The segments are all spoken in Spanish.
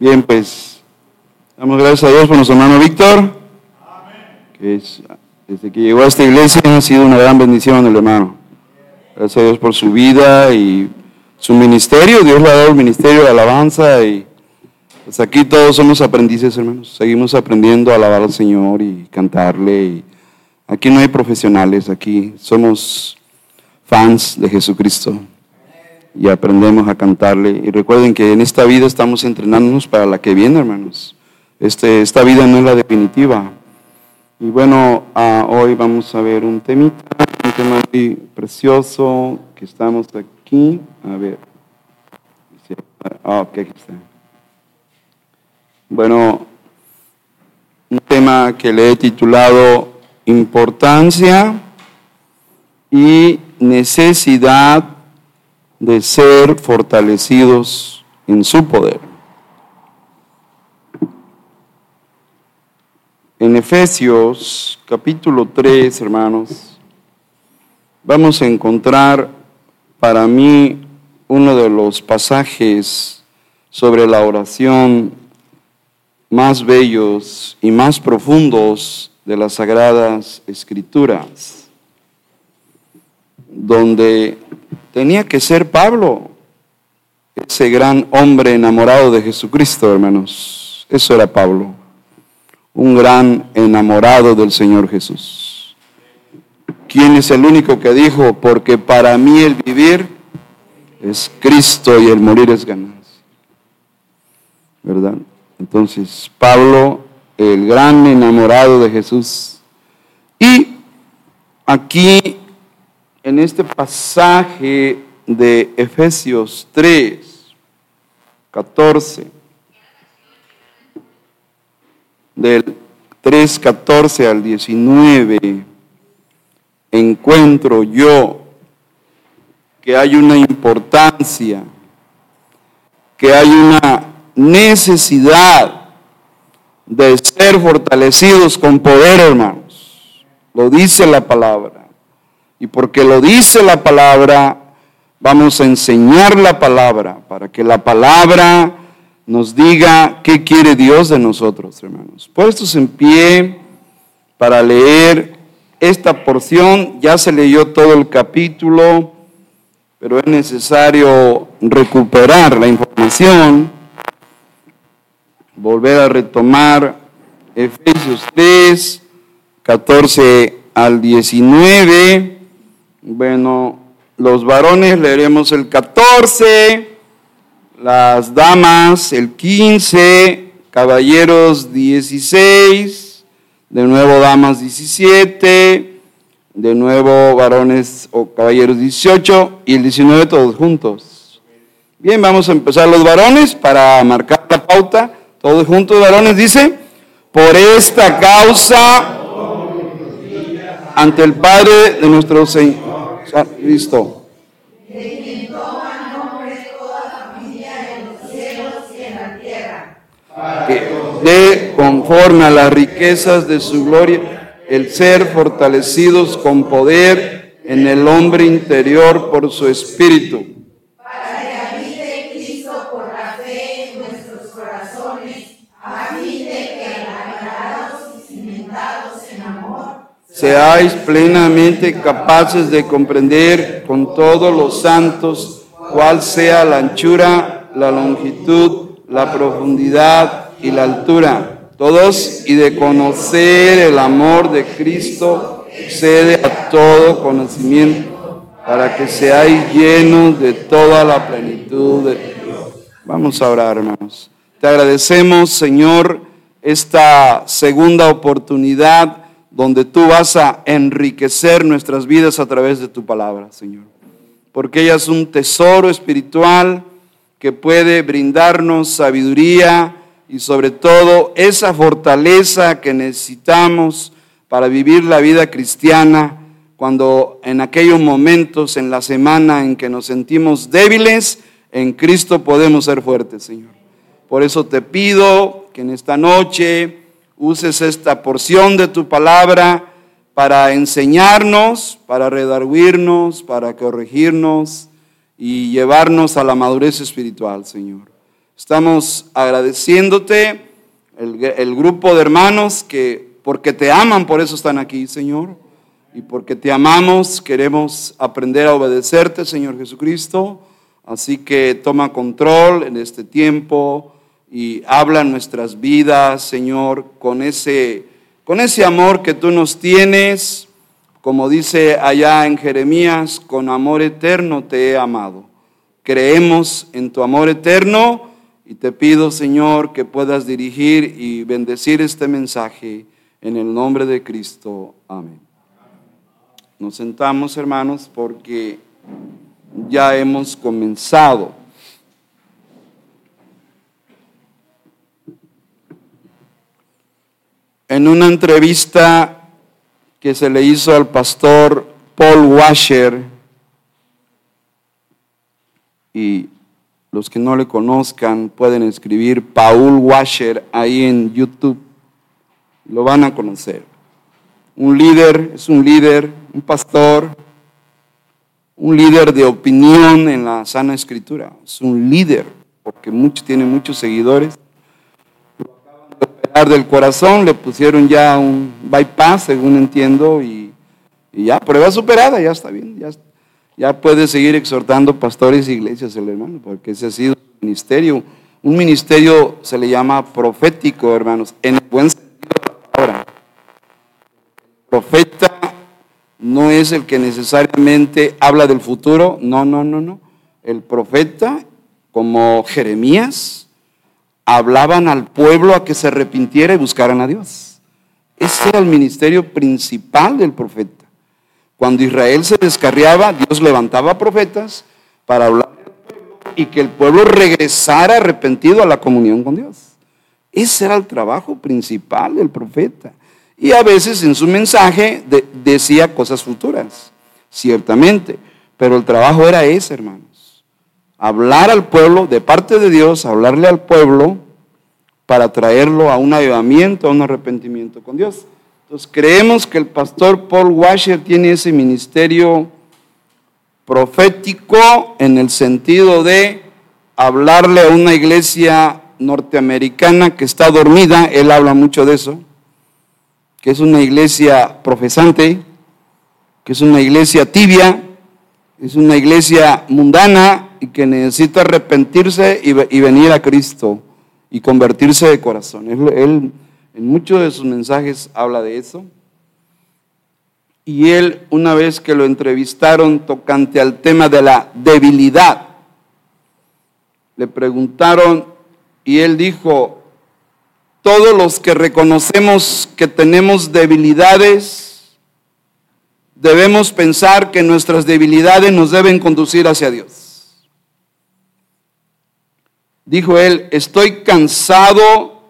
Bien, pues damos gracias a Dios por nuestro hermano Víctor, que es, desde que llegó a esta iglesia ha sido una gran bendición el hermano. Gracias a Dios por su vida y su ministerio. Dios le ha dado el ministerio de alabanza y pues aquí todos somos aprendices, hermanos. Seguimos aprendiendo a alabar al Señor y cantarle. Y aquí no hay profesionales, aquí somos fans de Jesucristo y aprendemos a cantarle. Y recuerden que en esta vida estamos entrenándonos para la que viene, hermanos. Este, esta vida no es la definitiva. Y bueno, ah, hoy vamos a ver un temita, un tema muy precioso que estamos aquí. A ver. Ah, ok, aquí está. Bueno, un tema que le he titulado Importancia y necesidad de ser fortalecidos en su poder. En Efesios capítulo 3, hermanos, vamos a encontrar para mí uno de los pasajes sobre la oración más bellos y más profundos de las sagradas escrituras, donde tenía que ser Pablo, ese gran hombre enamorado de Jesucristo, hermanos. Eso era Pablo, un gran enamorado del Señor Jesús. ¿Quién es el único que dijo, porque para mí el vivir es Cristo y el morir es ganancia? ¿Verdad? Entonces, Pablo, el gran enamorado de Jesús. Y aquí en este pasaje de Efesios 3, 14, del 3, 14 al 19, encuentro yo que hay una importancia, que hay una necesidad de ser fortalecidos con poder, hermanos. Lo dice la palabra. Y porque lo dice la palabra, vamos a enseñar la palabra para que la palabra nos diga qué quiere Dios de nosotros, hermanos. Puestos en pie para leer esta porción, ya se leyó todo el capítulo, pero es necesario recuperar la información, volver a retomar Efesios 3, 14 al 19 bueno, los varones leeremos el 14, las damas el 15, caballeros 16, de nuevo damas 17, de nuevo varones o caballeros 18 y el 19 todos juntos. Bien, vamos a empezar los varones para marcar la pauta. Todos juntos, varones, dice, por esta causa ante el Padre de nuestro Señor Cristo. Que de conforme a las riquezas de su gloria, el ser fortalecidos con poder en el hombre interior por su espíritu seáis plenamente capaces de comprender con todos los santos cuál sea la anchura, la longitud, la profundidad y la altura. Todos y de conocer el amor de Cristo excede a todo conocimiento para que seáis llenos de toda la plenitud de Dios. Vamos a orar, hermanos. Te agradecemos, Señor, esta segunda oportunidad donde tú vas a enriquecer nuestras vidas a través de tu palabra, Señor. Porque ella es un tesoro espiritual que puede brindarnos sabiduría y sobre todo esa fortaleza que necesitamos para vivir la vida cristiana cuando en aquellos momentos en la semana en que nos sentimos débiles, en Cristo podemos ser fuertes, Señor. Por eso te pido que en esta noche uses esta porción de tu palabra para enseñarnos, para redarguirnos, para corregirnos y llevarnos a la madurez espiritual, Señor. Estamos agradeciéndote, el, el grupo de hermanos que porque te aman, por eso están aquí, Señor. Y porque te amamos, queremos aprender a obedecerte, Señor Jesucristo. Así que toma control en este tiempo y habla nuestras vidas, Señor, con ese, con ese amor que tú nos tienes. Como dice allá en Jeremías, con amor eterno te he amado. Creemos en tu amor eterno y te pido, Señor, que puedas dirigir y bendecir este mensaje en el nombre de Cristo. Amén. Nos sentamos, hermanos, porque ya hemos comenzado. En una entrevista que se le hizo al pastor Paul Washer, y los que no le conozcan pueden escribir Paul Washer ahí en YouTube, lo van a conocer. Un líder, es un líder, un pastor, un líder de opinión en la sana escritura. Es un líder, porque tiene muchos seguidores. Operar del corazón, le pusieron ya un bypass, según entiendo, y, ya, prueba superada, ya está bien, ya, ya puede seguir exhortando pastores e iglesias el hermano, porque ese ha sido su ministerio. Un ministerio se le llama profético, hermanos, en el buen sentido de la palabra. Profeta no es el que necesariamente habla del futuro, no, no, no, no. El profeta, como Jeremías, hablaban al pueblo a que se arrepintiera y buscaran a Dios. Ese era el ministerio principal del profeta. Cuando Israel se descarriaba, Dios levantaba profetas para hablar y que el pueblo regresara arrepentido a la comunión con Dios. Ese era el trabajo principal del profeta. Y a veces en su mensaje decía cosas futuras, ciertamente. Pero el trabajo era ese, hermanos. Hablar al pueblo, de parte de Dios, hablarle al pueblo para traerlo a un avivamiento, a un arrepentimiento con Dios. Entonces creemos que el pastor Paul Washer tiene ese ministerio profético en el sentido de hablarle a una iglesia norteamericana que está dormida, él habla mucho de eso, que es una iglesia profesante, que es una iglesia tibia, es una iglesia mundana y que necesita arrepentirse y, venir a Cristo y convertirse de corazón. Él, en muchos de sus mensajes habla de eso. Y él, una vez que lo entrevistaron tocante al tema de la debilidad, le preguntaron y él dijo, todos los que reconocemos que tenemos debilidades, debemos pensar que nuestras debilidades nos deben conducir hacia Dios. Dijo él, estoy cansado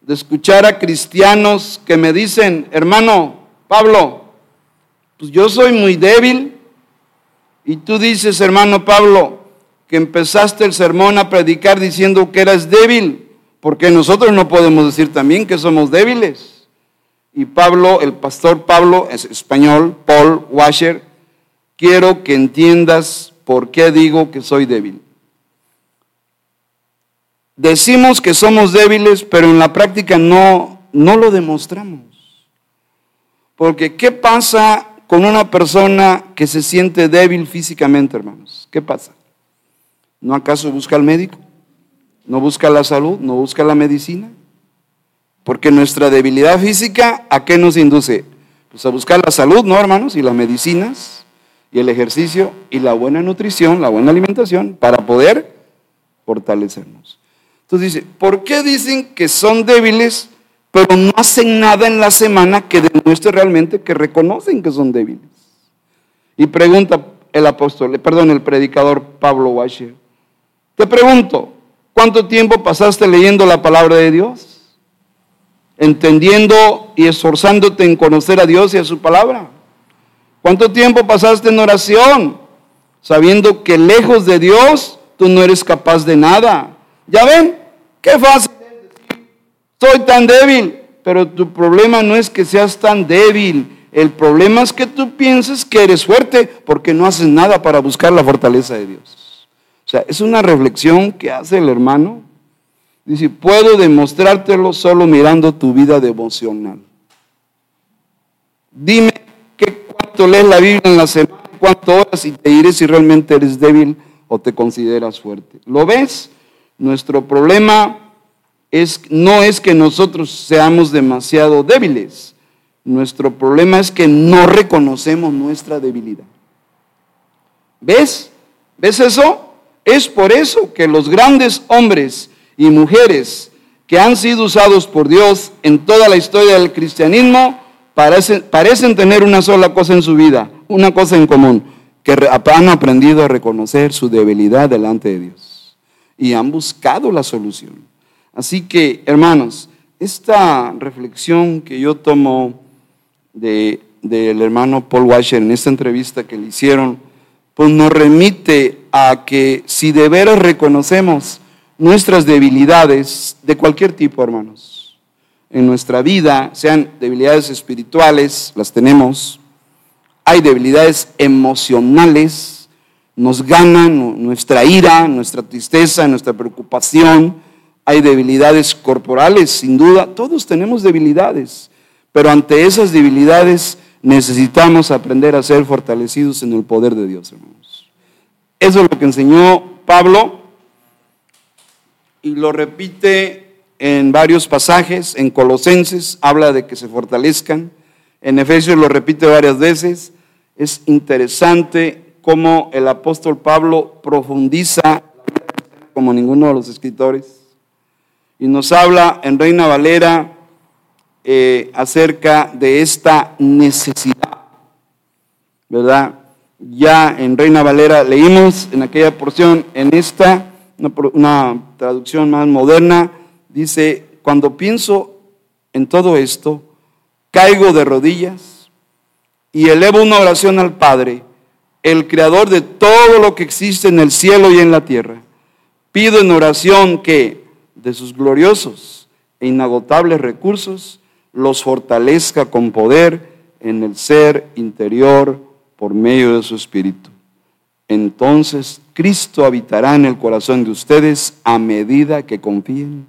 de escuchar a cristianos que me dicen, hermano Pablo, pues yo soy muy débil. Y tú dices, hermano Pablo, que empezaste el sermón a predicar diciendo que eras débil. Porque nosotros no podemos decir también que somos débiles. Y Pablo, el pastor Pablo, es español, Paul Washer, quiero que entiendas por qué digo que soy débil. Decimos que somos débiles, pero en la práctica no, no lo demostramos. Porque ¿qué pasa con una persona que se siente débil físicamente, hermanos? ¿Qué pasa? ¿No acaso busca al médico? no busca la salud, no busca la medicina. Porque nuestra debilidad física, ¿a qué nos induce? Pues a buscar la salud, ¿no, hermanos? Y las medicinas, y el ejercicio, y la buena nutrición, la buena alimentación, para poder fortalecernos. Entonces dice, ¿por qué dicen que son débiles, pero no hacen nada en la semana que demuestre realmente que reconocen que son débiles? Y pregunta el apóstol, perdón, el predicador Pablo Washer, te pregunto, ¿Cuánto tiempo pasaste leyendo la palabra de Dios? Entendiendo y esforzándote en conocer a Dios y a su palabra. ¿Cuánto tiempo pasaste en oración? Sabiendo que lejos de Dios tú no eres capaz de nada. ¿Ya ven? Qué fácil soy tan débil. Pero tu problema no es que seas tan débil. El problema es que tú pienses que eres fuerte porque no haces nada para buscar la fortaleza de Dios. O sea, es una reflexión que hace el hermano Dice, puedo demostrártelo solo mirando tu vida devocional. Dime qué cuánto lees la Biblia en la semana, cuánto horas y te diré si realmente eres débil o te consideras fuerte. ¿Lo ves? Nuestro problema es, no es que nosotros seamos demasiado débiles. Nuestro problema es que no reconocemos nuestra debilidad. ¿Ves? ¿Ves eso? Es por eso que los grandes hombres y mujeres que han sido usados por Dios en toda la historia del cristianismo parecen, parecen tener una sola cosa en su vida, una cosa en común, que han aprendido a reconocer su debilidad delante de Dios y han buscado la solución. Así que, hermanos, esta reflexión que yo tomo del hermano Paul Washer en esta entrevista que le hicieron, pues nos remite a que si de veras reconocemos nuestras debilidades de cualquier tipo, hermanos, en nuestra vida, sean debilidades espirituales, las tenemos, hay debilidades emocionales, nos ganan nuestra ira, nuestra tristeza, nuestra preocupación, hay debilidades corporales, sin duda, todos tenemos debilidades, pero ante esas debilidades necesitamos aprender a ser fortalecidos en el poder de Dios, hermanos. Eso es lo que enseñó Pablo y lo repite en varios pasajes, en Colosenses habla de que se fortalezcan, en Efesios lo repite varias veces. Es interesante cómo el apóstol Pablo profundiza como ninguno de los escritores y nos habla en Reina Valera eh, acerca de esta necesidad, ¿verdad? Ya en Reina Valera leímos en aquella porción, en esta, una traducción más moderna, dice, cuando pienso en todo esto, caigo de rodillas y elevo una oración al Padre, el creador de todo lo que existe en el cielo y en la tierra. Pido en oración que de sus gloriosos e inagotables recursos, los fortalezca con poder en el ser interior por medio de su Espíritu. Entonces Cristo habitará en el corazón de ustedes a medida que confíen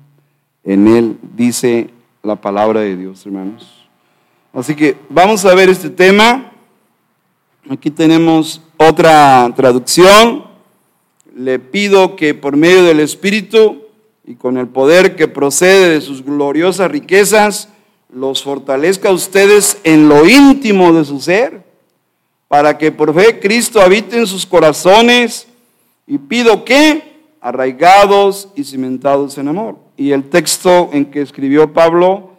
en Él, dice la palabra de Dios, hermanos. Así que vamos a ver este tema. Aquí tenemos otra traducción. Le pido que por medio del Espíritu y con el poder que procede de sus gloriosas riquezas, los fortalezca a ustedes en lo íntimo de su ser, para que por fe Cristo habite en sus corazones y pido que arraigados y cimentados en amor. Y el texto en que escribió Pablo,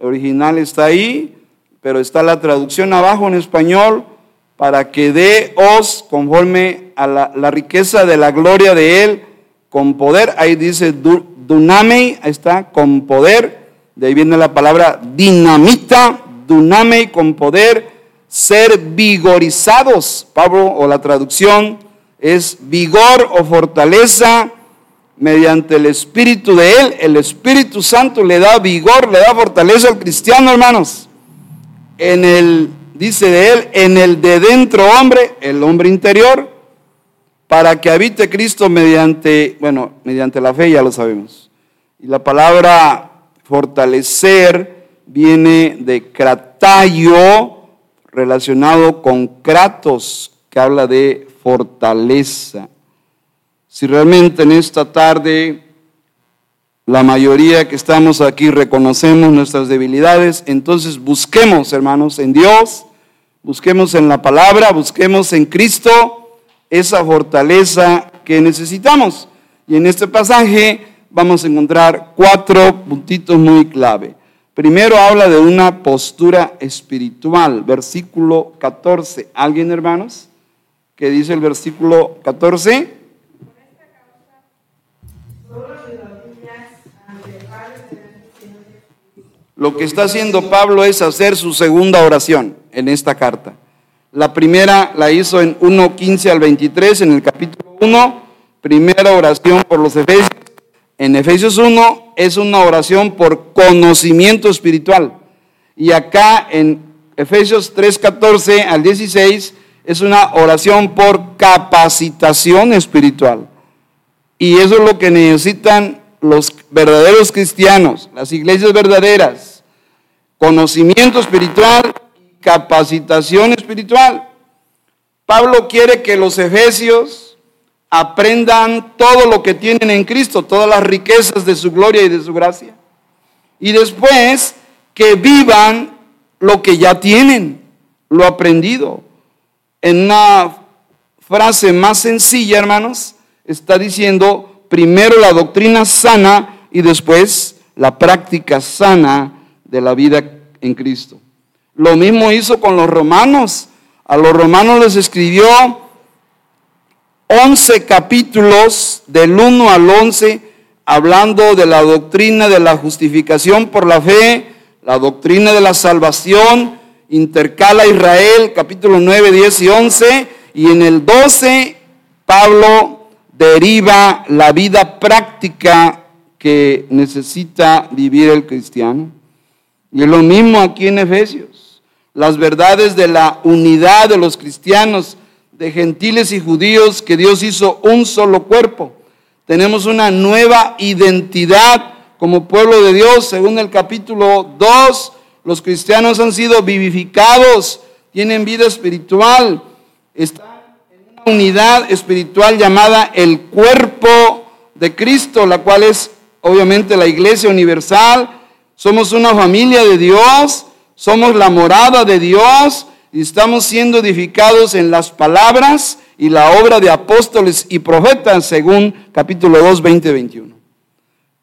original está ahí, pero está la traducción abajo en español, para que dé os conforme a la, la riqueza de la gloria de Él, con poder, ahí dice dunamei, ahí está, con poder, de ahí viene la palabra dinamita, dunamei, con poder, ser vigorizados, Pablo, o la traducción es vigor o fortaleza mediante el Espíritu de Él. El Espíritu Santo le da vigor, le da fortaleza al cristiano, hermanos. En el, dice de Él, en el de dentro hombre, el hombre interior, para que habite Cristo mediante, bueno, mediante la fe, ya lo sabemos. Y la palabra fortalecer viene de cratayo, relacionado con kratos, que habla de fortaleza. Si realmente en esta tarde la mayoría que estamos aquí reconocemos nuestras debilidades, entonces busquemos, hermanos, en Dios, busquemos en la palabra, busquemos en Cristo esa fortaleza que necesitamos. Y en este pasaje vamos a encontrar cuatro puntitos muy clave. Primero habla de una postura espiritual, versículo 14. ¿Alguien, hermanos? ¿Qué dice el versículo 14? Lo que está haciendo Pablo es hacer su segunda oración en esta carta. La primera la hizo en 1.15 al 23, en el capítulo 1, primera oración por los Efesios. En Efesios 1 es una oración por conocimiento espiritual. Y acá en Efesios 3.14 al 16 es una oración por capacitación espiritual. Y eso es lo que necesitan los verdaderos cristianos, las iglesias verdaderas, conocimiento espiritual capacitación espiritual. Pablo quiere que los efesios aprendan todo lo que tienen en Cristo, todas las riquezas de su gloria y de su gracia. Y después que vivan lo que ya tienen, lo aprendido. En una frase más sencilla, hermanos, está diciendo primero la doctrina sana y después la práctica sana de la vida en Cristo. Lo mismo hizo con los romanos. A los romanos les escribió 11 capítulos del 1 al 11 hablando de la doctrina de la justificación por la fe, la doctrina de la salvación, intercala Israel, capítulo 9, 10 y 11, y en el 12 Pablo deriva la vida práctica que necesita vivir el cristiano. Y es lo mismo aquí en Efesios. Las verdades de la unidad de los cristianos, de gentiles y judíos, que Dios hizo un solo cuerpo. Tenemos una nueva identidad como pueblo de Dios, según el capítulo 2, los cristianos han sido vivificados, tienen vida espiritual, están en una unidad espiritual llamada el cuerpo de Cristo, la cual es obviamente la iglesia universal. Somos una familia de Dios, somos la morada de Dios y estamos siendo edificados en las palabras y la obra de apóstoles y profetas, según capítulo 2, 20, 21.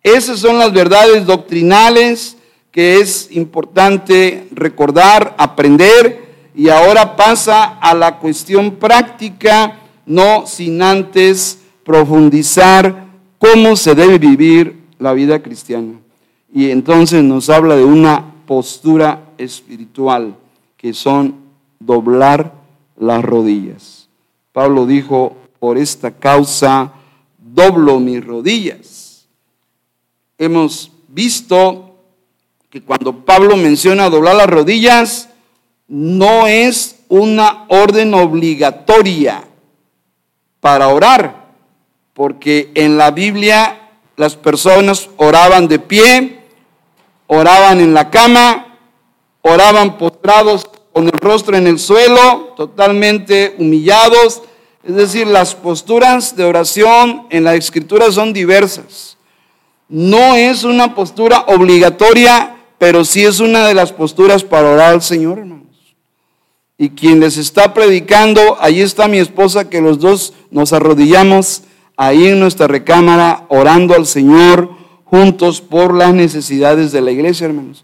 Esas son las verdades doctrinales que es importante recordar, aprender, y ahora pasa a la cuestión práctica, no sin antes profundizar cómo se debe vivir la vida cristiana. Y entonces nos habla de una postura espiritual, que son doblar las rodillas. Pablo dijo, por esta causa doblo mis rodillas. Hemos visto que cuando Pablo menciona doblar las rodillas, no es una orden obligatoria para orar, porque en la Biblia las personas oraban de pie, oraban en la cama, oraban postrados con el rostro en el suelo, totalmente humillados. Es decir, las posturas de oración en la escritura son diversas. No es una postura obligatoria pero sí es una de las posturas para orar al Señor, hermanos. Y quien les está predicando, ahí está mi esposa, que los dos nos arrodillamos ahí en nuestra recámara, orando al Señor juntos por las necesidades de la iglesia, hermanos.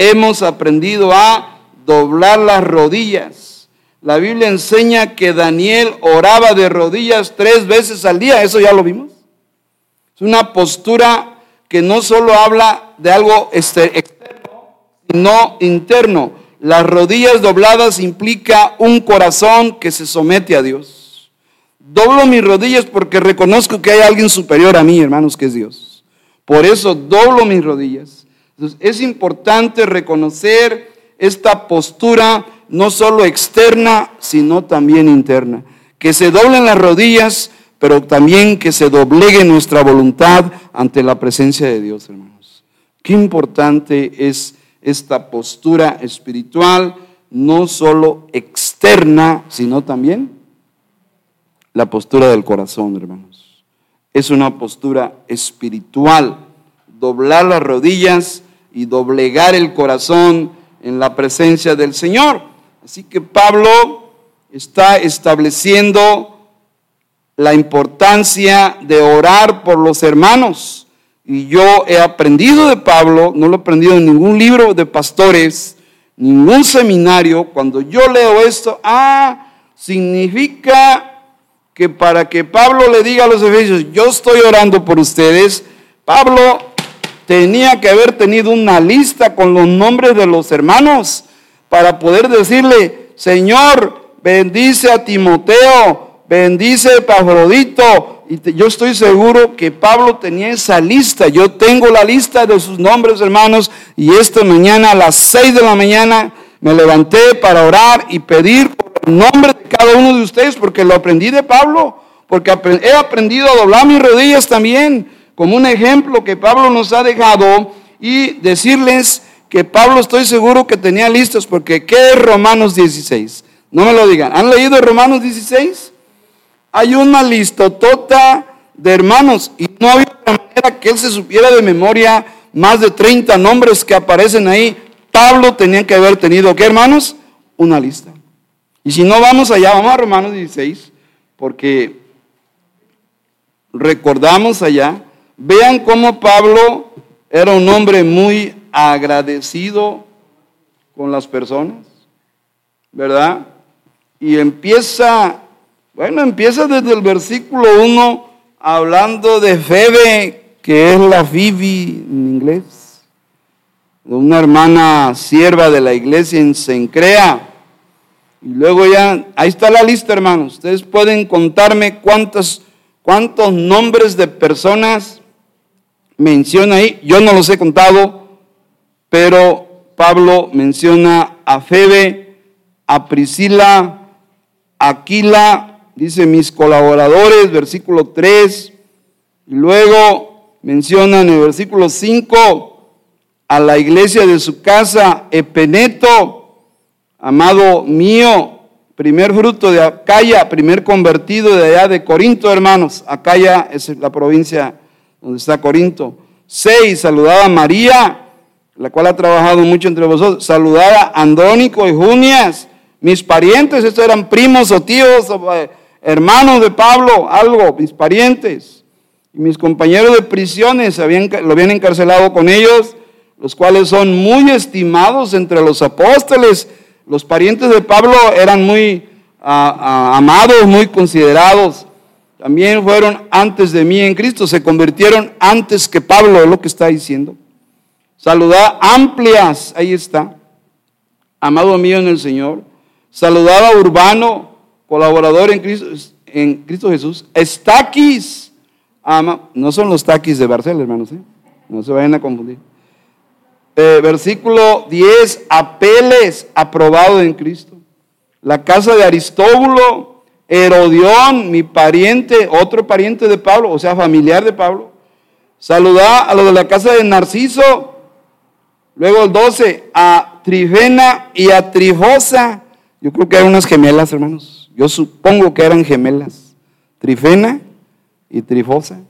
Hemos aprendido a doblar las rodillas. La Biblia enseña que Daniel oraba de rodillas tres veces al día, eso ya lo vimos. Es una postura que no solo habla de algo externo, no interno. Las rodillas dobladas implica un corazón que se somete a Dios. Doblo mis rodillas porque reconozco que hay alguien superior a mí, hermanos, que es Dios. Por eso doblo mis rodillas. Entonces, es importante reconocer esta postura no solo externa, sino también interna. Que se doblen las rodillas, pero también que se doblegue nuestra voluntad ante la presencia de Dios, hermanos. Qué importante es esta postura espiritual, no solo externa, sino también la postura del corazón, hermanos. Es una postura espiritual, doblar las rodillas y doblegar el corazón en la presencia del Señor. Así que Pablo está estableciendo la importancia de orar por los hermanos y yo he aprendido de Pablo, no lo he aprendido en ningún libro de pastores, ningún seminario. Cuando yo leo esto, ah, significa que para que Pablo le diga a los efesios, yo estoy orando por ustedes, Pablo tenía que haber tenido una lista con los nombres de los hermanos para poder decirle, Señor, bendice a Timoteo, bendice a Pafrodito, y yo estoy seguro que Pablo tenía esa lista. Yo tengo la lista de sus nombres, hermanos. Y esta mañana a las seis de la mañana me levanté para orar y pedir por el nombre de cada uno de ustedes, porque lo aprendí de Pablo. Porque he aprendido a doblar mis rodillas también. Como un ejemplo que Pablo nos ha dejado y decirles que Pablo estoy seguro que tenía listos, porque ¿qué es Romanos 16? No me lo digan. ¿Han leído Romanos 16? Hay una listotota de hermanos y no había manera que él se supiera de memoria más de 30 nombres que aparecen ahí. Pablo tenía que haber tenido, ¿qué hermanos? Una lista. Y si no vamos allá, vamos a Romanos 16, porque recordamos allá, vean cómo Pablo era un hombre muy agradecido con las personas, ¿verdad? Y empieza, bueno, empieza desde el versículo 1 hablando de Febe, que es la Fibi en inglés, una hermana sierva de la iglesia en Sencrea. Y luego ya, ahí está la lista, hermanos. Ustedes pueden contarme cuántos, cuántos nombres de personas menciona ahí. Yo no los he contado, pero Pablo menciona a Febe, a Priscila, a Aquila, dice mis colaboradores, versículo 3, y luego menciona en el versículo 5 a la iglesia de su casa, Epeneto, amado mío, primer fruto de Acaya, primer convertido de allá de Corinto, hermanos. Acaya es la provincia donde está Corinto. 6. Saludaba a María, la cual ha trabajado mucho entre vosotros. Saludaba a Andrónico y Junias, mis parientes, estos eran primos o tíos, eh, hermanos de Pablo, algo, mis parientes. Y mis compañeros de prisiones habían, lo habían encarcelado con ellos, los cuales son muy estimados entre los apóstoles. Los parientes de Pablo eran muy ah, ah, amados, muy considerados. También fueron antes de mí en Cristo, se convirtieron antes que Pablo, es lo que está diciendo. Saludad amplias, ahí está. Amado mío en el Señor. Saludaba a Urbano, colaborador en Cristo, en Cristo Jesús. Estaquis, ama, no son los taquis de Barcelona, hermanos, ¿eh? no se vayan a confundir. Eh, versículo 10, apeles, aprobado en Cristo. La casa de Aristóbulo, Herodión, mi pariente, otro pariente de Pablo, o sea, familiar de Pablo. Saludá a los de la casa de Narciso. Luego el 12, a Trifena y a Trifosa. Yo creo que eran unas gemelas, hermanos. Yo supongo que eran gemelas. Trifena y Trifosa.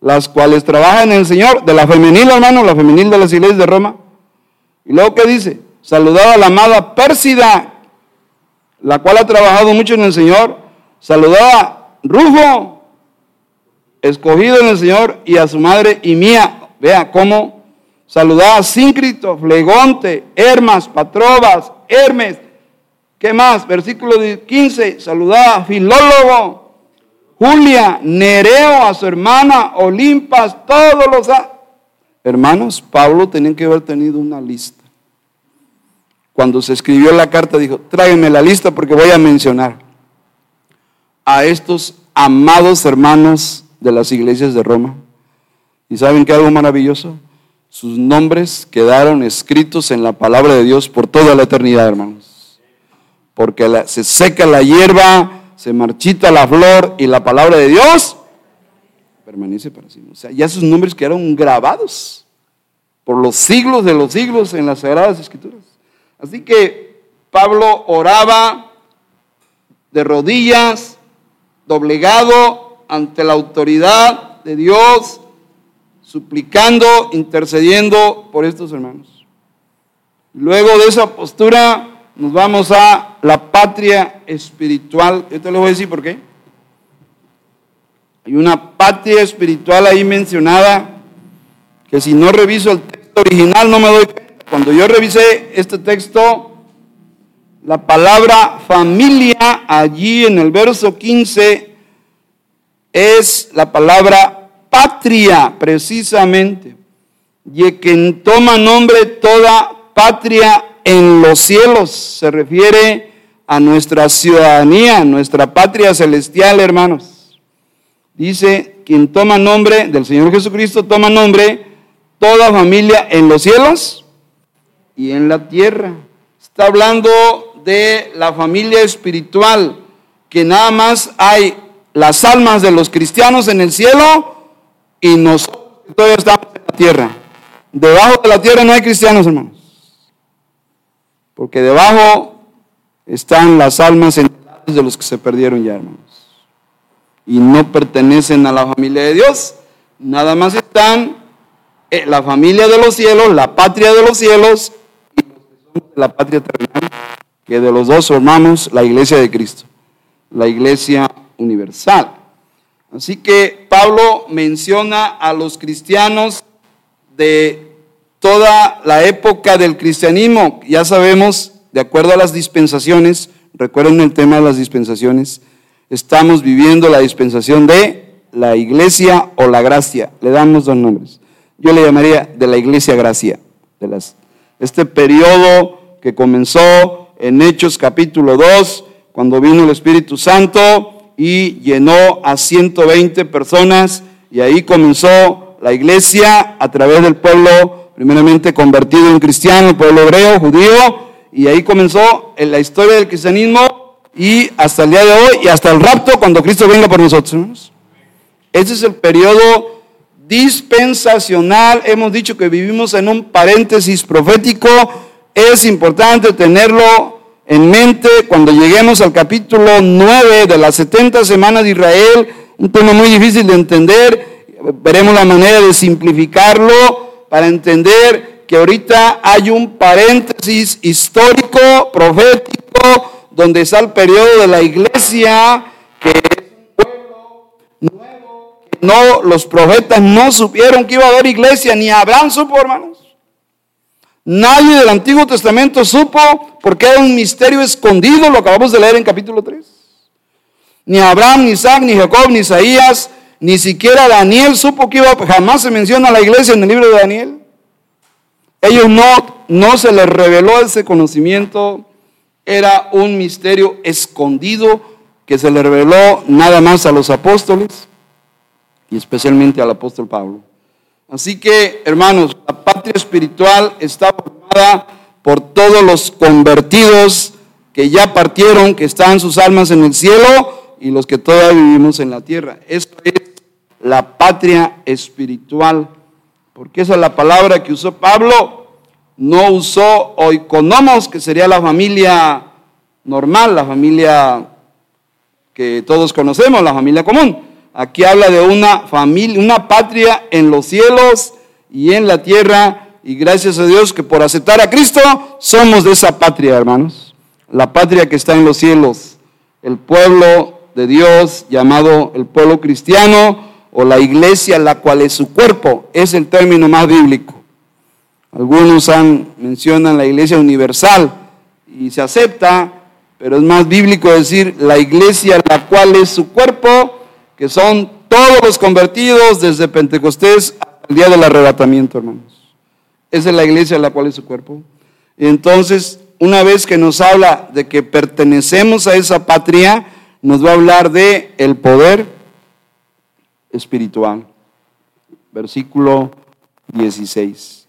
Las cuales trabajan en el Señor, de la femenil, hermano, la femenil de las iglesias de Roma. Y luego, ¿qué dice? Saludaba a la amada Pérsida, la cual ha trabajado mucho en el Señor, saludaba a Rufo, escogido en el Señor, y a su madre y mía. Vea cómo saludaba a Síncrito, Flegonte, Hermas, Patrobas, Hermes. ¿Qué más? Versículo 15, saludaba a Filólogo, Julia, Nereo, a su hermana, Olimpas, todos los... Hermanos, Pablo tenía que haber tenido una lista cuando se escribió la carta, dijo, tráiganme la lista porque voy a mencionar a estos amados hermanos de las iglesias de Roma. ¿Y saben qué algo maravilloso? Sus nombres quedaron escritos en la palabra de Dios por toda la eternidad, hermanos. Porque se seca la hierba, se marchita la flor y la palabra de Dios permanece para siempre. O sea, ya sus nombres quedaron grabados por los siglos de los siglos en las Sagradas Escrituras. Así que Pablo oraba de rodillas, doblegado ante la autoridad de Dios, suplicando, intercediendo por estos hermanos. Luego de esa postura nos vamos a la patria espiritual. Yo te lo voy a decir por qué. Hay una patria espiritual ahí mencionada que si no reviso el texto original no me doy cuenta cuando yo revisé este texto, la palabra familia allí en el verso 15 es la palabra patria precisamente. Y quien toma nombre toda patria en los cielos se refiere a nuestra ciudadanía, nuestra patria celestial, hermanos. Dice, quien toma nombre del Señor Jesucristo, toma nombre toda familia en los cielos y en la tierra. Está hablando de la familia espiritual, que nada más hay las almas de los cristianos en el cielo y nosotros todavía estamos en la tierra. Debajo de la tierra no hay cristianos, hermanos. Porque debajo están las almas de los que se perdieron ya, hermanos. Y no pertenecen a la familia de Dios. Nada más están eh, la familia de los cielos, la patria de los cielos y los que son de la patria terrenal, que de los dos formamos la iglesia de Cristo, la iglesia universal. Así que Pablo menciona a los cristianos de toda la época del cristianismo. Ya sabemos, de acuerdo a las dispensaciones, recuerden el tema de las dispensaciones, estamos viviendo la dispensación de la iglesia o la gracia. Le damos dos nombres. Yo le llamaría de la iglesia gracia. De las, este periodo que comenzó en Hechos capítulo 2, cuando vino el Espíritu Santo y llenó a 120 personas y ahí comenzó la iglesia a través del pueblo primeramente convertido en cristiano, el pueblo hebreo, judío, y ahí comenzó en la historia del cristianismo y hasta el día de hoy y hasta el rapto cuando Cristo venga por nosotros. Ese es el periodo dispensacional. Hemos dicho que vivimos en un paréntesis profético. Es importante tenerlo en mente cuando lleguemos al capítulo 9 de las 70 semanas de Israel, un tema muy difícil de entender, veremos la manera de simplificarlo para entender que ahorita hay un paréntesis histórico, profético, donde está el periodo de la iglesia, que es un pueblo nuevo, no, los profetas no supieron que iba a haber iglesia, ni Abraham supo, hermanos. Nadie del Antiguo Testamento supo porque era un misterio escondido, lo acabamos de leer en capítulo 3. Ni Abraham, ni Isaac, ni Jacob, ni Isaías, ni siquiera Daniel supo que iba, jamás se menciona la iglesia en el libro de Daniel. Ellos no, no se les reveló ese conocimiento, era un misterio escondido que se le reveló nada más a los apóstoles y especialmente al apóstol Pablo. Así que, hermanos, la patria espiritual está formada por todos los convertidos que ya partieron, que están sus almas en el cielo y los que todavía vivimos en la tierra. Esa es la patria espiritual, porque esa es la palabra que usó Pablo. No usó oikonomos, que sería la familia normal, la familia que todos conocemos, la familia común. Aquí habla de una familia, una patria en los cielos y en la tierra. Y gracias a Dios que por aceptar a Cristo somos de esa patria, hermanos. La patria que está en los cielos. El pueblo de Dios llamado el pueblo cristiano o la iglesia, la cual es su cuerpo. Es el término más bíblico. Algunos han, mencionan la iglesia universal y se acepta, pero es más bíblico decir la iglesia, la cual es su cuerpo que son todos los convertidos desde Pentecostés el día del arrebatamiento, hermanos. Esa es la iglesia la cual es su cuerpo. Y entonces, una vez que nos habla de que pertenecemos a esa patria, nos va a hablar de el poder espiritual. Versículo 16.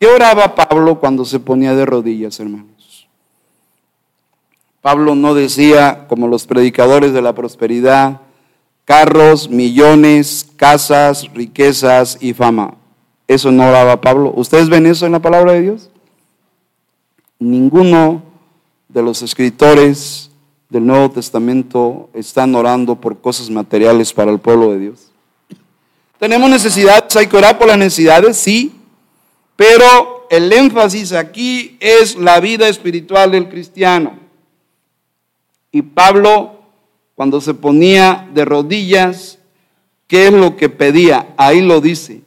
¿Qué oraba Pablo cuando se ponía de rodillas, hermanos? Pablo no decía, como los predicadores de la prosperidad, carros, millones, casas, riquezas y fama. Eso no oraba Pablo. ¿Ustedes ven eso en la palabra de Dios? Ninguno de los escritores del Nuevo Testamento están orando por cosas materiales para el pueblo de Dios. Tenemos necesidades, hay que orar por las necesidades, sí, pero el énfasis aquí es la vida espiritual del cristiano. Y Pablo cuando se ponía de rodillas, ¿qué es lo que pedía? Ahí lo dice,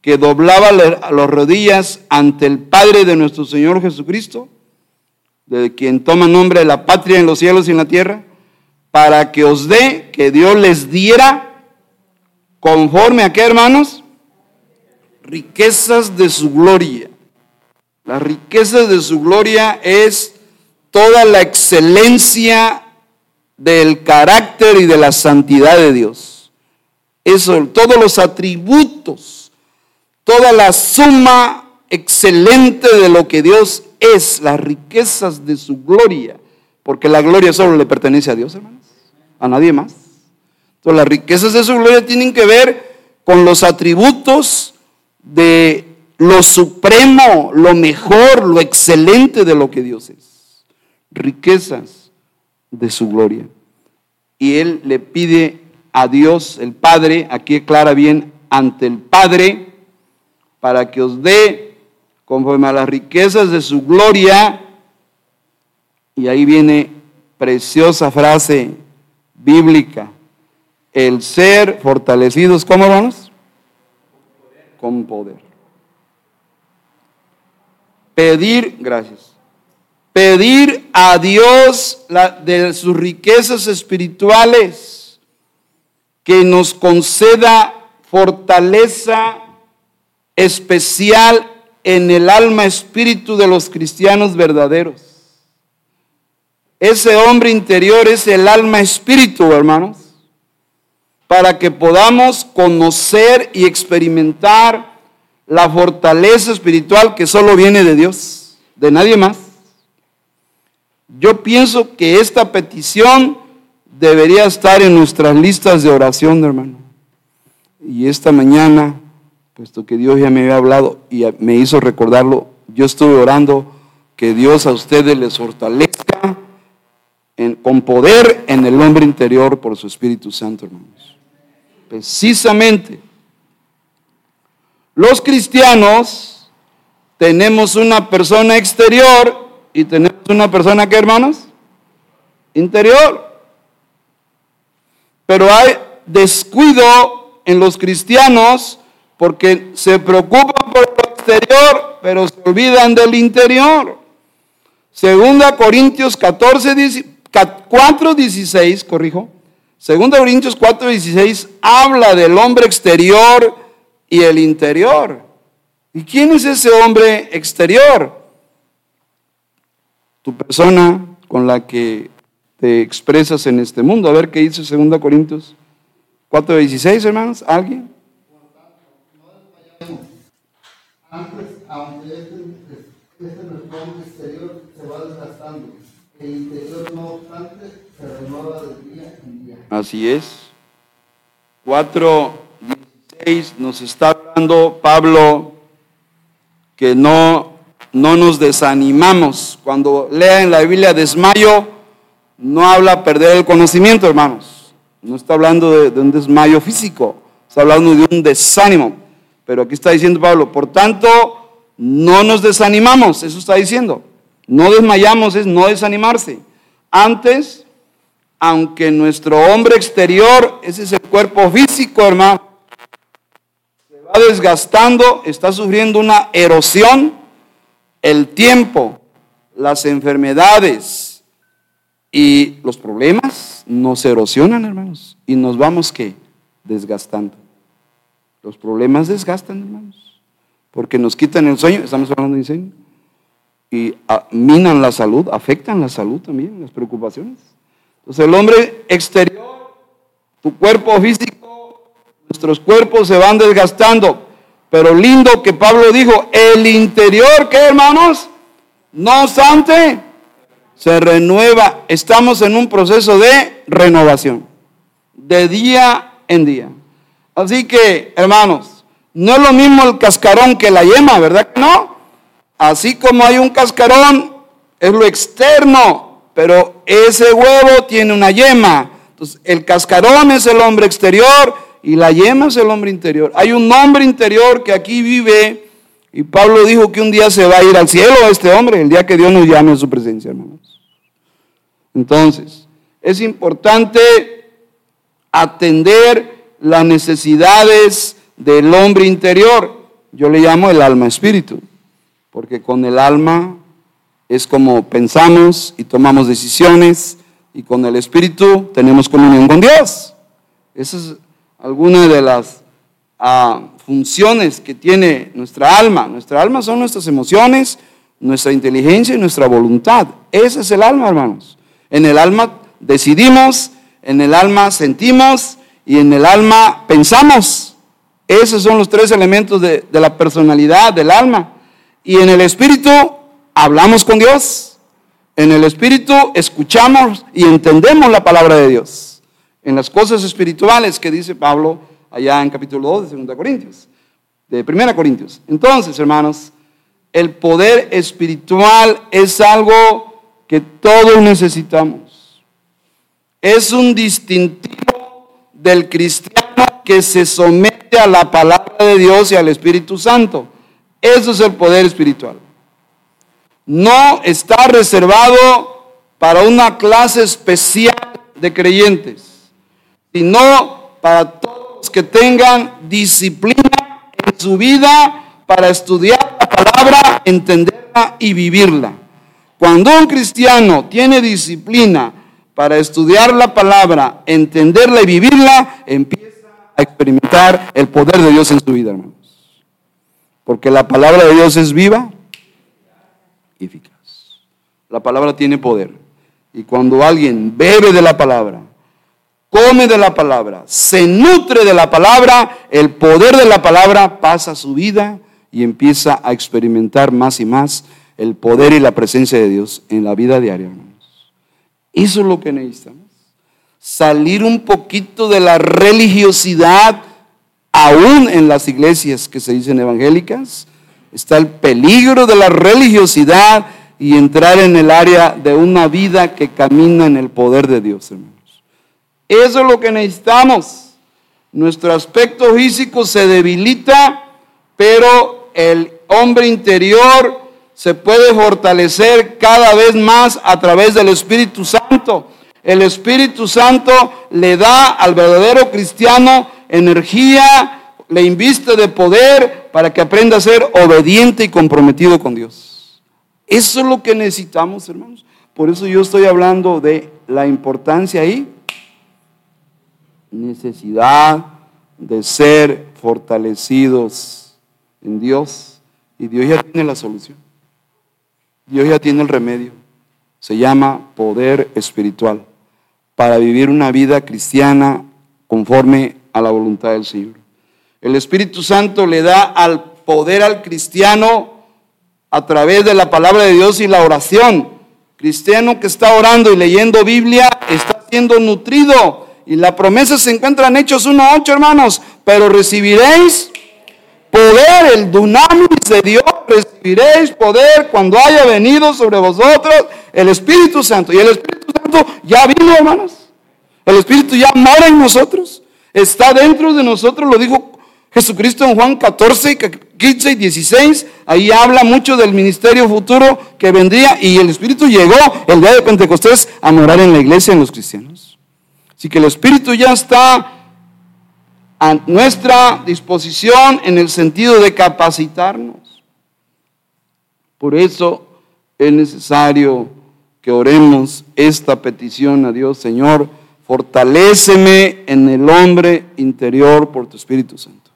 que doblaba las rodillas ante el Padre de nuestro Señor Jesucristo, de quien toma nombre de la patria en los cielos y en la tierra, para que os dé, que Dios les diera, conforme a qué hermanos, riquezas de su gloria. Las riquezas de su gloria es toda la excelencia del carácter y de la santidad de Dios. Eso, todos los atributos, toda la suma excelente de lo que Dios es, las riquezas de su gloria, porque la gloria solo le pertenece a Dios, hermanos, a nadie más. Entonces las riquezas de su gloria tienen que ver con los atributos de lo supremo, lo mejor, lo excelente de lo que Dios es. Riquezas de su gloria. Y él le pide a Dios, el Padre, aquí aclara bien, ante el Padre, para que os dé conforme a las riquezas de su gloria. Y ahí viene preciosa frase bíblica. El ser fortalecidos, ¿cómo hermanos? Con poder. Pedir, gracias. Pedir a Dios de sus riquezas espirituales que nos conceda fortaleza especial en el alma espíritu de los cristianos verdaderos. Ese hombre interior es el alma espíritu, hermanos, para que podamos conocer y experimentar la fortaleza espiritual que solo viene de Dios, de nadie más. Yo pienso que esta petición debería estar en nuestras listas de oración, hermano. Y esta mañana, puesto que Dios ya me había hablado y me hizo recordarlo, yo estuve orando que Dios a ustedes les fortalezca con poder en el hombre interior por su Espíritu Santo, hermanos. Precisamente los cristianos tenemos una persona exterior y tenemos una persona que, hermanos, interior. Pero hay descuido en los cristianos porque se preocupan por lo exterior, pero se olvidan del interior. Segunda Corintios 14, 4, 16, corrijo. Segunda Corintios 4, 16 habla del hombre exterior y el interior. ¿Y quién es ese hombre exterior? Tu persona con la que te expresas en este mundo. A ver qué dice 2 Corintios 4:16, hermanos. ¿Alguien? Antes, aunque este, este nuestro exterior se va desgastando, el interior no obstante se renueva de día en día. Así es. 4 nos está hablando Pablo que no, no nos desanimamos. Cuando lea en la Biblia desmayo, no habla perder el conocimiento, hermanos. No está hablando de, de un desmayo físico, está hablando de un desánimo. Pero aquí está diciendo Pablo, por tanto, no nos desanimamos, eso está diciendo. No desmayamos es no desanimarse. Antes, aunque nuestro hombre exterior, ese es el cuerpo físico, hermano, va desgastando, está sufriendo una erosión, el tiempo, las enfermedades y los problemas nos erosionan, hermanos, y nos vamos que desgastando. Los problemas desgastan, hermanos, porque nos quitan el sueño, estamos hablando de incendio, y ah, minan la salud, afectan la salud también, las preocupaciones. Entonces el hombre exterior, tu cuerpo físico, Nuestros cuerpos se van desgastando. Pero lindo que Pablo dijo, el interior, ¿qué hermanos? No obstante, se renueva. Estamos en un proceso de renovación, de día en día. Así que, hermanos, no es lo mismo el cascarón que la yema, ¿verdad no? Así como hay un cascarón, es lo externo, pero ese huevo tiene una yema. Entonces, el cascarón es el hombre exterior y la yema es el hombre interior. Hay un hombre interior que aquí vive y Pablo dijo que un día se va a ir al cielo este hombre, el día que Dios nos llame a su presencia, hermanos. Entonces, es importante atender las necesidades del hombre interior. Yo le llamo el alma espíritu, porque con el alma es como pensamos y tomamos decisiones, y con el espíritu tenemos comunión con Dios. Eso es algunas de las ah, funciones que tiene nuestra alma. Nuestra alma son nuestras emociones, nuestra inteligencia y nuestra voluntad. Ese es el alma, hermanos. En el alma decidimos, en el alma sentimos y en el alma pensamos. Esos son los tres elementos de, de la personalidad del alma. Y en el espíritu hablamos con Dios. En el espíritu escuchamos y entendemos la palabra de Dios en las cosas espirituales que dice Pablo, allá en capítulo 2 de 2 Corintios, de 1 Corintios. Entonces, hermanos, el poder espiritual es algo que todos necesitamos. Es un distintivo del cristiano que se somete a la palabra de Dios y al Espíritu Santo. Eso es el poder espiritual. No está reservado para una clase especial de creyentes, sino para todos los que tengan disciplina en su vida para estudiar la palabra, entenderla y vivirla. Cuando un cristiano tiene disciplina para estudiar la palabra, entenderla y vivirla, empieza a experimentar el poder de Dios en su vida, hermanos. Porque la palabra de Dios es viva y eficaz. La palabra tiene poder. Y cuando alguien bebe de la palabra, come de la palabra, se nutre de la palabra, el poder de la palabra pasa su vida y empieza a experimentar más y más el poder y la presencia de Dios en la vida diaria, hermanos. Eso es lo que necesitamos. Salir un poquito de la religiosidad, aún en las iglesias que se dicen evangélicas. Está el peligro de la religiosidad y entrar en el área de una vida que camina en el poder de Dios, hermanos. Eso es lo que necesitamos. Nuestro aspecto físico se debilita, pero el hombre interior se puede fortalecer cada vez más a través del Espíritu Santo. El Espíritu Santo le da al verdadero cristiano energía, le inviste de poder para que aprenda a ser obediente y comprometido con Dios. Eso es lo que necesitamos, hermanos. Por eso yo estoy hablando de la importancia ahí, necesidad de ser fortalecidos en Dios y Dios ya tiene la solución. Dios ya tiene el remedio. Se llama poder espiritual para vivir una vida cristiana conforme a la voluntad del Señor. El Espíritu Santo le da al poder al cristiano a través de la palabra de Dios y la oración. Cristiano que está orando y leyendo Biblia está siendo nutrido. Y la promesa se encuentra en Hechos 1.8, hermanos. Pero recibiréis poder, el dunamis de Dios, recibiréis poder cuando haya venido sobre vosotros el Espíritu Santo. Y el Espíritu Santo ya vino, hermanos. El Espíritu ya mora en nosotros. Está dentro de nosotros, lo dijo Jesucristo en Juan 14, 15 y 16. Ahí habla mucho del ministerio futuro que vendría y el Espíritu llegó el día de Pentecostés a morar en la iglesia, en los cristianos. Así que el Espíritu ya está a nuestra disposición en el sentido de capacitarnos. Por eso es necesario que oremos esta petición a Dios, Señor, fortaléceme en el hombre interior por tu Espíritu Santo.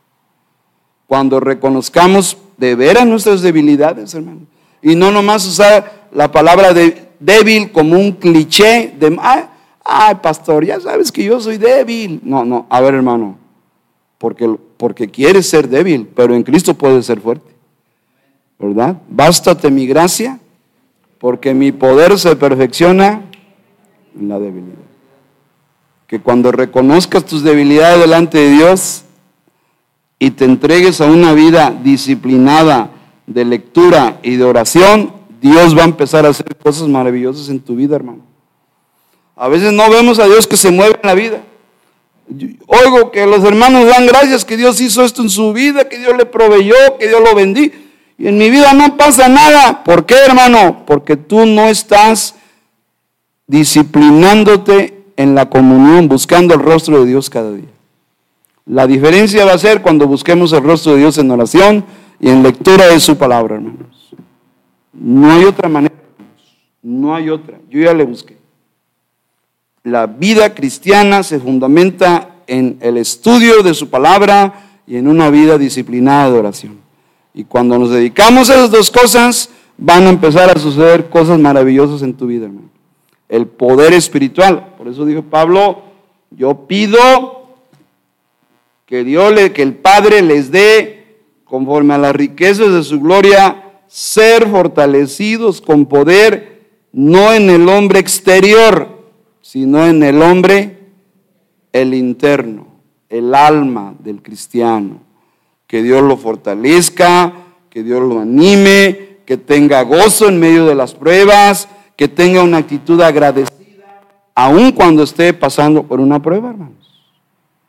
Cuando reconozcamos de veras nuestras debilidades, hermano, y no nomás usar la palabra de débil como un cliché de, ay, ay, pastor, ya sabes que yo soy débil. No, no, a ver, hermano, porque, porque quieres ser débil, pero en Cristo puedes ser fuerte. ¿Verdad? Bástate mi gracia, porque mi poder se perfecciona en la debilidad. Que cuando reconozcas tus debilidades delante de Dios y te entregues a una vida disciplinada de lectura y de oración, Dios va a empezar a hacer cosas maravillosas en tu vida, hermano. A veces no vemos a Dios que se mueve en la vida. Oigo que los hermanos dan gracias que Dios hizo esto en su vida, que Dios le proveyó, que Dios lo bendijo. Y en mi vida no pasa nada. ¿Por qué, hermano? Porque tú no estás disciplinándote en la comunión, buscando el rostro de Dios cada día. La diferencia va a ser cuando busquemos el rostro de Dios en oración y en lectura de su palabra, hermanos. No hay otra manera. No hay otra. Yo ya le busqué. La vida cristiana se fundamenta en el estudio de su palabra y en una vida disciplinada de oración. Y cuando nos dedicamos a esas dos cosas, van a empezar a suceder cosas maravillosas en tu vida, hermano. El poder espiritual. Por eso dijo Pablo, yo pido que Dios, le, que el Padre les dé, conforme a las riquezas de su gloria, ser fortalecidos con poder, no en el hombre exterior, sino en el hombre el interno. el alma del cristiano. Que Dios lo fortalezca, que Dios lo anime, que tenga gozo en medio de las pruebas, que tenga una actitud agradecida, aun cuando esté pasando por una prueba, hermanos.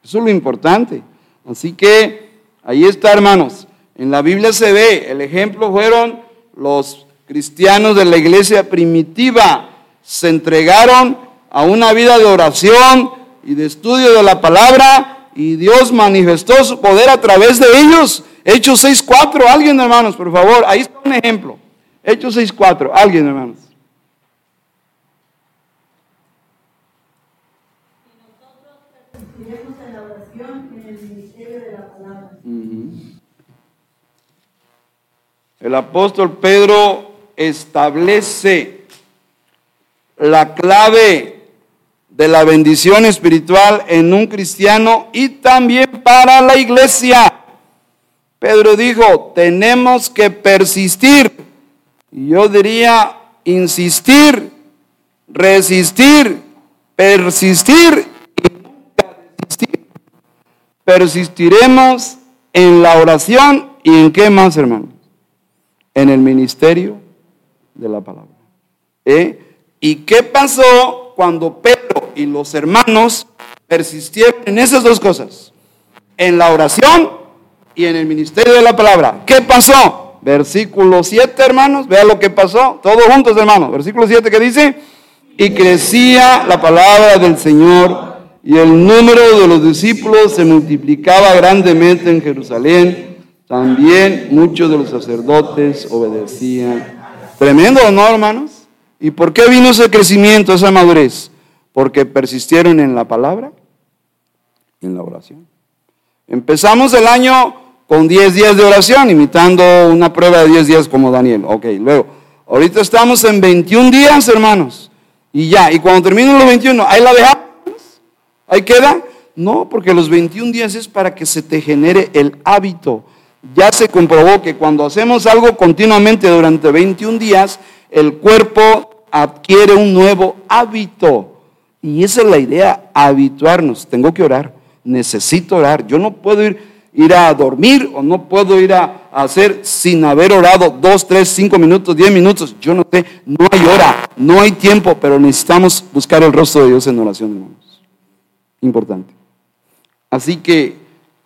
Eso es lo importante. Así que ahí está, hermanos. En la Biblia se ve, el ejemplo fueron los cristianos de la iglesia primitiva. Se entregaron a una vida de oración y de estudio de la palabra y Dios manifestó su poder a través de ellos. Hechos 6.4, alguien hermanos, por favor, ahí está un ejemplo. Hechos 6.4, alguien hermanos. El apóstol Pedro establece la clave de la bendición espiritual en un cristiano y también para la iglesia. Pedro dijo, tenemos que persistir. Yo diría, insistir, resistir, persistir y nunca. Persistiremos en la oración y en qué más, hermanos? En el ministerio de la palabra. ¿Eh? ¿Y qué pasó cuando Pedro y los hermanos persistieron en esas dos cosas? En la oración y en el ministerio de la palabra. ¿Qué pasó? Versículo 7, hermanos. Vea lo que pasó. Todos juntos, hermanos. Versículo 7 que dice, y crecía la palabra del Señor y el número de los discípulos se multiplicaba grandemente en Jerusalén. También muchos de los sacerdotes obedecían. Tremendo, ¿no, hermanos? ¿Y por qué vino ese crecimiento, esa madurez? Porque persistieron en la palabra y en la oración. Empezamos el año con 10 días de oración, imitando una prueba de 10 días como Daniel. Ok, luego, ahorita estamos en 21 días, hermanos. Y ya, y cuando terminen los 21, ¿ahí la dejamos? ¿Ahí queda? No, porque los 21 días es para que se te genere el hábito. Ya se comprobó que cuando hacemos algo continuamente durante 21 días, el cuerpo adquiere un nuevo hábito. Y esa es la idea, habituarnos. Tengo que orar, necesito orar. Yo no puedo ir, ir a dormir o no puedo ir a, hacer sin haber orado dos, tres, cinco minutos, diez minutos. Yo no sé, no hay hora, no hay tiempo, pero necesitamos buscar el rostro de Dios en oración, hermanos. Importante. Así que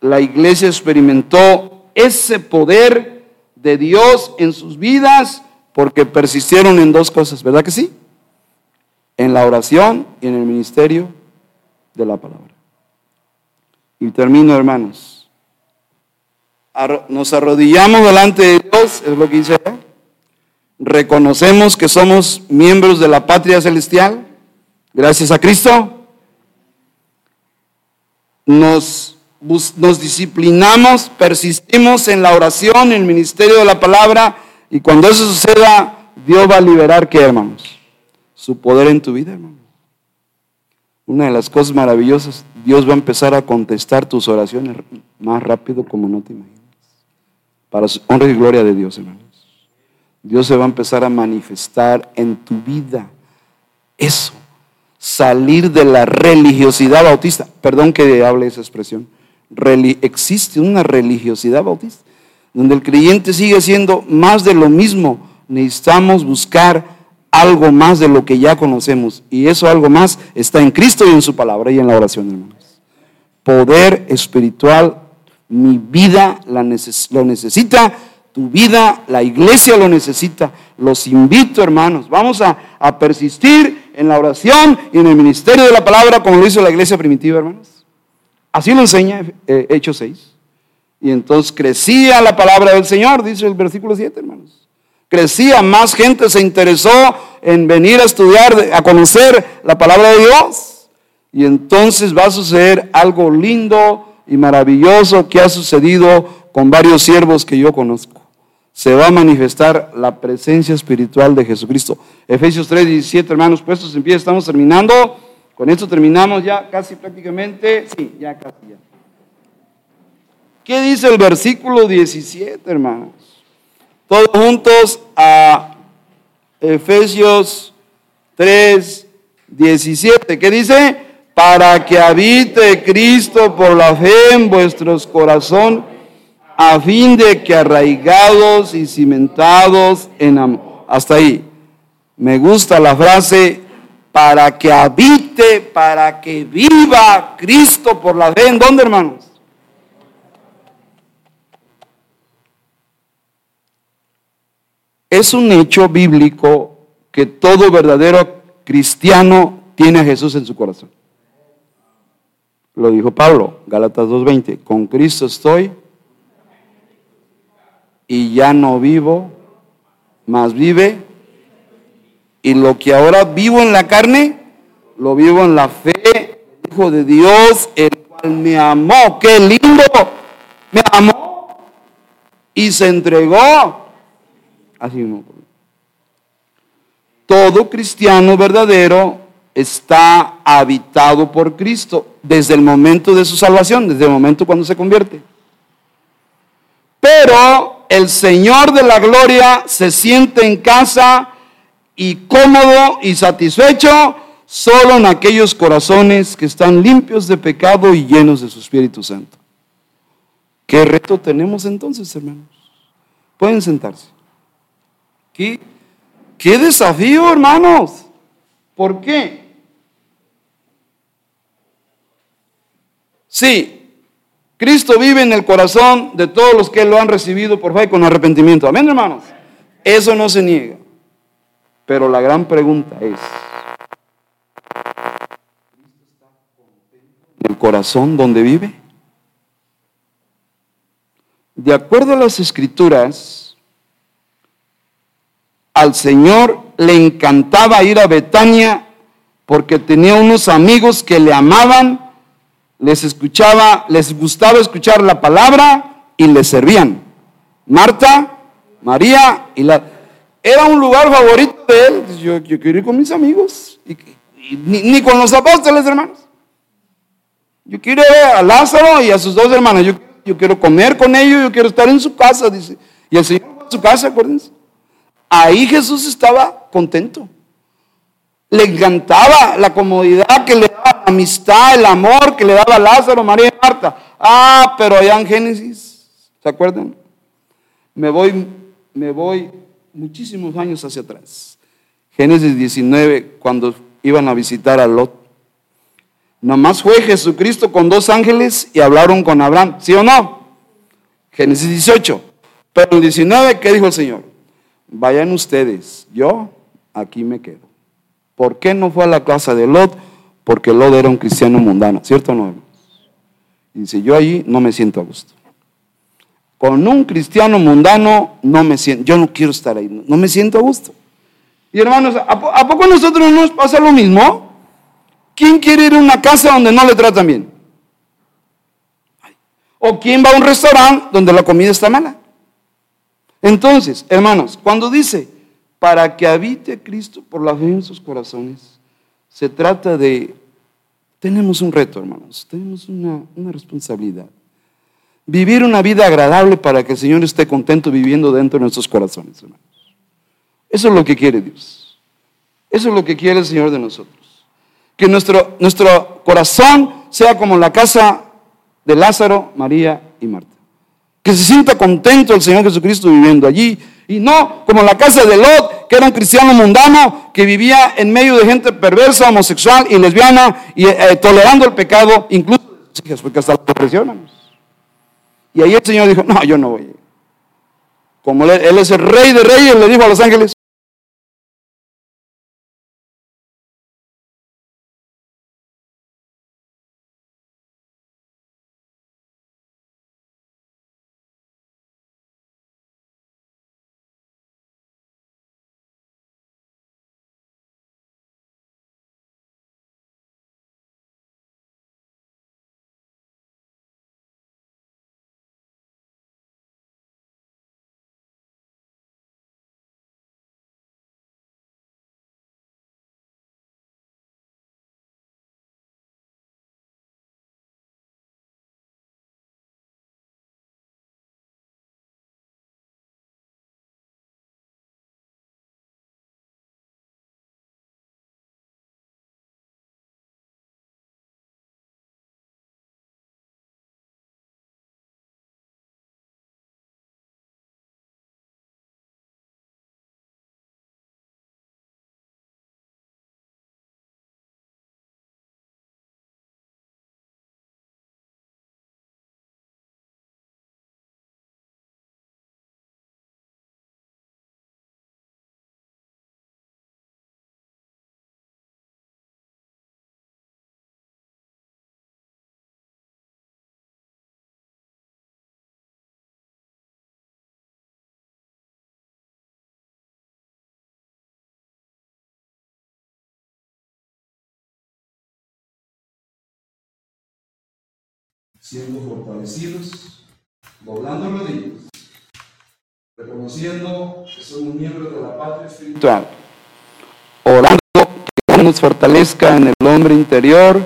la iglesia experimentó ese poder de Dios en sus vidas porque persistieron en dos cosas, ¿verdad que sí? En la oración y en el ministerio de la palabra. Y termino, hermanos. Nos arrodillamos delante de Dios, es lo que dice Reconocemos que somos miembros de la patria celestial, gracias a Cristo. Nos, nos disciplinamos, persistimos en la oración, en el ministerio de la palabra y cuando eso suceda, Dios va a liberar, ¿qué hermanos? Su poder en tu vida, hermano. Una de las cosas maravillosas, Dios va a empezar a contestar tus oraciones más rápido como no te imaginas. Para su honra y gloria de Dios, hermanos. Dios se va a empezar a manifestar en tu vida. Eso, salir de la religiosidad bautista. Perdón que hable esa expresión. existe una religiosidad bautista donde el creyente sigue siendo más de lo mismo, necesitamos buscar algo más de lo que ya conocemos. Y eso algo más está en Cristo y en su palabra y en la oración, hermanos. Poder espiritual, mi vida lo necesita, tu vida, la iglesia lo necesita. Los invito, hermanos, vamos a, persistir en la oración y en el ministerio de la palabra como lo hizo la iglesia primitiva, hermanos. Así lo enseña eh, Hechos 6. Y entonces crecía la palabra del Señor, dice el versículo 7, hermanos. Crecía, más gente se interesó en venir a estudiar, a conocer la palabra de Dios. Y entonces va a suceder algo lindo y maravilloso que ha sucedido con varios siervos que yo conozco. Se va a manifestar la presencia espiritual de Jesucristo. Efesios 3, 17, hermanos, puestos en pie, estamos terminando. Con esto terminamos ya casi prácticamente. Sí, ya casi ya. ¿Qué dice el versículo 17, hermanos? Todos juntos a Efesios 3, 17. ¿Qué dice? para que habite Cristo por la fe en vuestros corazones, a fin de que arraigados y cimentados en amor. Hasta ahí. Me gusta la frase, para que habite, para que viva Cristo por la fe. ¿En dónde, hermanos? Es un hecho bíblico que todo verdadero cristiano tiene a Jesús en su corazón. Lo dijo Pablo, Gálatas 2.20, con Cristo estoy y ya no vivo, más vive. Y lo que ahora vivo en la carne, lo vivo en la fe, Hijo de Dios, el cual me amó. ¡Qué lindo! Me amó y se entregó. Así no. Todo cristiano verdadero está habitado por Cristo desde el momento de su salvación, desde el momento cuando se convierte. Pero el Señor de la gloria se siente en casa y cómodo y satisfecho solo en aquellos corazones que están limpios de pecado y llenos de su Espíritu Santo. ¿Qué reto tenemos entonces, hermanos? Pueden sentarse. ¿Qué, desafío, hermanos? ¿Por qué? Sí, Cristo vive en el corazón de todos los que lo han recibido por fe con arrepentimiento. Amén, hermanos. Eso no se niega. Pero la gran pregunta es, ¿el corazón donde vive? De acuerdo a las escrituras, al Señor le encantaba ir a Betania porque tenía unos amigos que le amaban les escuchaba, les gustaba escuchar la palabra y les servían. Marta, María y la... Era un lugar favorito de él. Yo, quiero ir con mis amigos. Ni, con los apóstoles, hermanos. Yo quiero ir a Lázaro y a sus dos hermanas. Yo, yo quiero comer con ellos, yo quiero estar en su casa, dice. Y el Señor en su casa, acuérdense. Ahí Jesús estaba contento. Le encantaba la comodidad que le daba la amistad, el amor que le daba Lázaro, María y Marta. Ah, pero allá en Génesis, ¿se acuerdan? Me voy, me voy muchísimos años hacia atrás. Génesis 19, cuando iban a visitar a Lot. Nomás fue Jesucristo con dos ángeles y hablaron con Abraham, ¿sí o no? Génesis 18. Pero en 19, ¿qué dijo el Señor? Vayan ustedes, yo aquí me quedo. ¿Por qué no fue a la casa de Lot? Porque Lot era un cristiano mundano, ¿cierto o no? Y dice, yo allí no me siento a gusto. Con un cristiano mundano no me siento, yo no quiero estar ahí, no me siento a gusto. Y hermanos, ¿a, poco a nosotros no nos pasa lo mismo? ¿Quién quiere ir a una casa donde no le tratan bien? ¿O quién va a un restaurante donde la comida está mala? Entonces, hermanos, cuando dice, para que habite Cristo por la fe en sus corazones. Se trata de, tenemos un reto, hermanos, tenemos una, responsabilidad. Vivir una vida agradable para que el Señor esté contento viviendo dentro de nuestros corazones, hermanos. Eso es lo que quiere Dios. Eso es lo que quiere el Señor de nosotros. Que nuestro, nuestro corazón sea como la casa de Lázaro, María y Marta. Que se sienta contento el Señor Jesucristo viviendo allí y no como la casa de Lot, que era un cristiano mundano que vivía en medio de gente perversa, homosexual y lesbiana y eh, tolerando el pecado, incluso de hijas, porque hasta lo presionan. Y ahí el Señor dijo, no, yo no voy. Como él es el rey de reyes, le dijo a los ángeles, siendo fortalecidos, doblando rodillas, reconociendo que somos miembros de la patria espiritual, orando que nos fortalezca en el hombre interior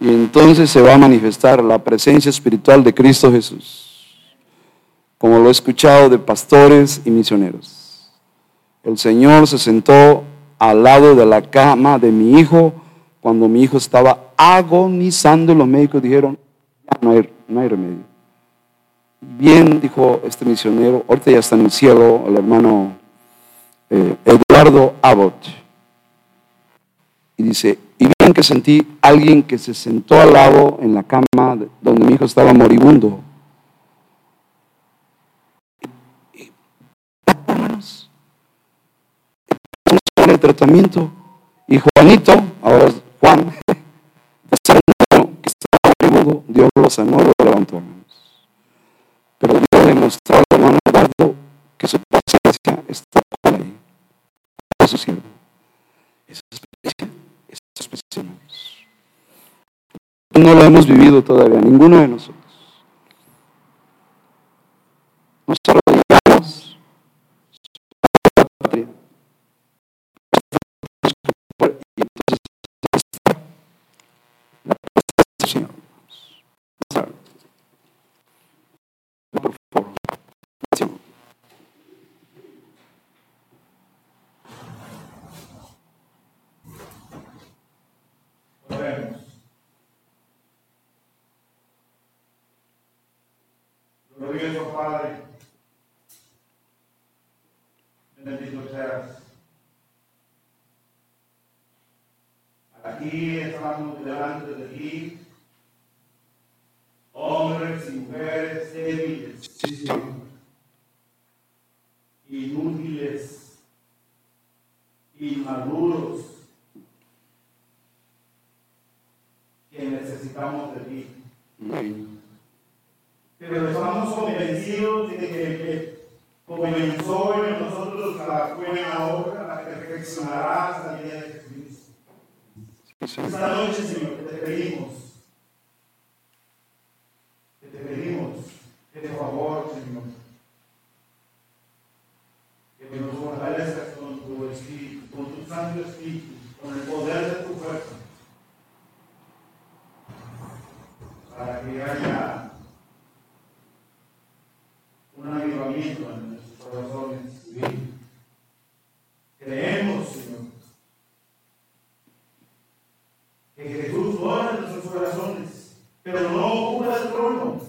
y entonces se va a manifestar la presencia espiritual de Cristo Jesús, como lo he escuchado de pastores y misioneros. El Señor se sentó al lado de la cama de mi hijo cuando mi hijo estaba agonizando y los médicos dijeron, no hay, no hay remedio. Bien, dijo este misionero, ahorita ya está en el cielo, el hermano eh, Eduardo Abbott. Y dice, y bien que sentí alguien que se sentó al lado en la cama donde mi hijo estaba moribundo. Y, el tratamiento. Y Juanito, ahora que su paciencia está con él, a su siervo. Esa experiencia, esa expresión. No lo hemos vivido todavía, ninguno de nosotros. Nosotros llegamos a la patria. Y entonces está la presencia del Señor. Por favor. Gracias. Oremos. Glorioso Padre, bendito seas. Aquí estamos delante de ti, hombres y mujeres débiles, inútiles, inmaduros, que necesitamos de ti. Pero estamos convencidos de que, que comenzó en nosotros la buena obra, la perfeccionará hasta el día de Jesucristo. Esta noche, Señor, que te pedimos, que te pedimos, que de favor, Señor, que nos fortalezcas con tu Espíritu, con tu Santo Espíritu, con el poder de tu fuerza, para que haya un avivamiento en nuestros corazones. Creemos, Señor, que Jesús mora en nuestros corazones, pero no ocupa el trono.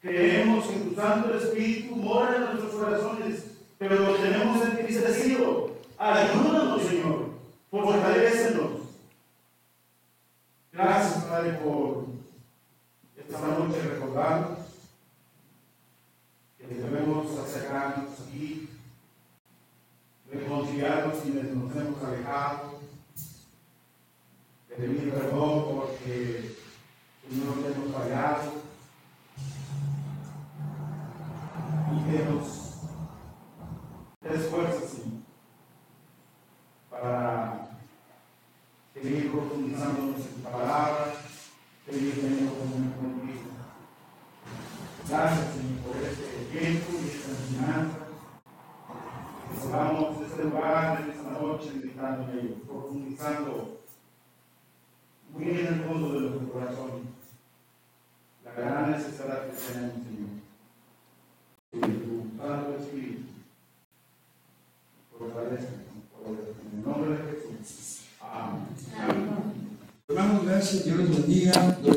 Creemos que tu Santo Espíritu mora en nuestros corazones, pero lo tenemos entristecido. Ayúdanos, Señor, fortalécenos. Gracias, Padre, por esta noche recordarnos que debemos acercarnos aquí, reconciliarnos quienes nos hemos alejado, pedir perdón porque no nos hemos fallado y que nos des fuerza, Señor, para seguir profundizándonos en tu palabra, seguir teniendo comunión contigo. Gracias, Señor, por este tiempo y esta enseñanza. Que salgamos de este lugar en esta noche meditando en ello, profundizando muy en el fondo de nuestro corazón la gran necesidad que tenemos, Señor. Que tu Santo Espíritu fortalezca en el nombre de Jesús.